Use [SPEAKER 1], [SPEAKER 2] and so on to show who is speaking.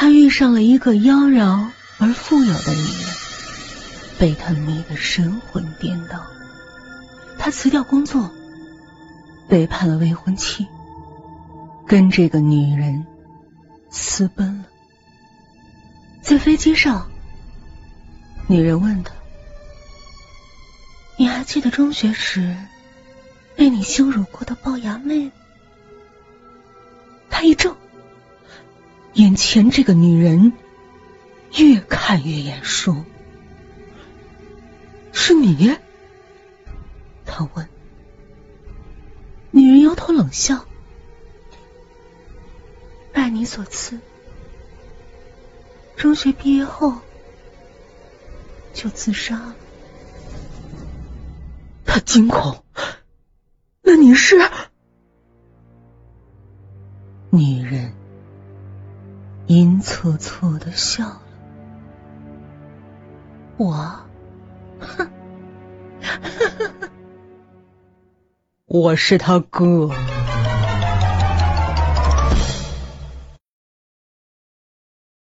[SPEAKER 1] 他遇上了一个妖娆而富有的女人，被他迷得神魂颠倒。他辞掉工作，背叛了未婚妻，跟这个女人私奔了。在飞机上，女人问他：“你还记得中学时被你羞辱过的龅牙妹？”他一怔，眼前这个女人越看越眼熟，是你？他问。女人摇头冷笑：“拜你所赐，中学毕业后就自杀了。”他惊恐：“那你是？”女人阴恻恻的笑了，我，哼，我是他哥。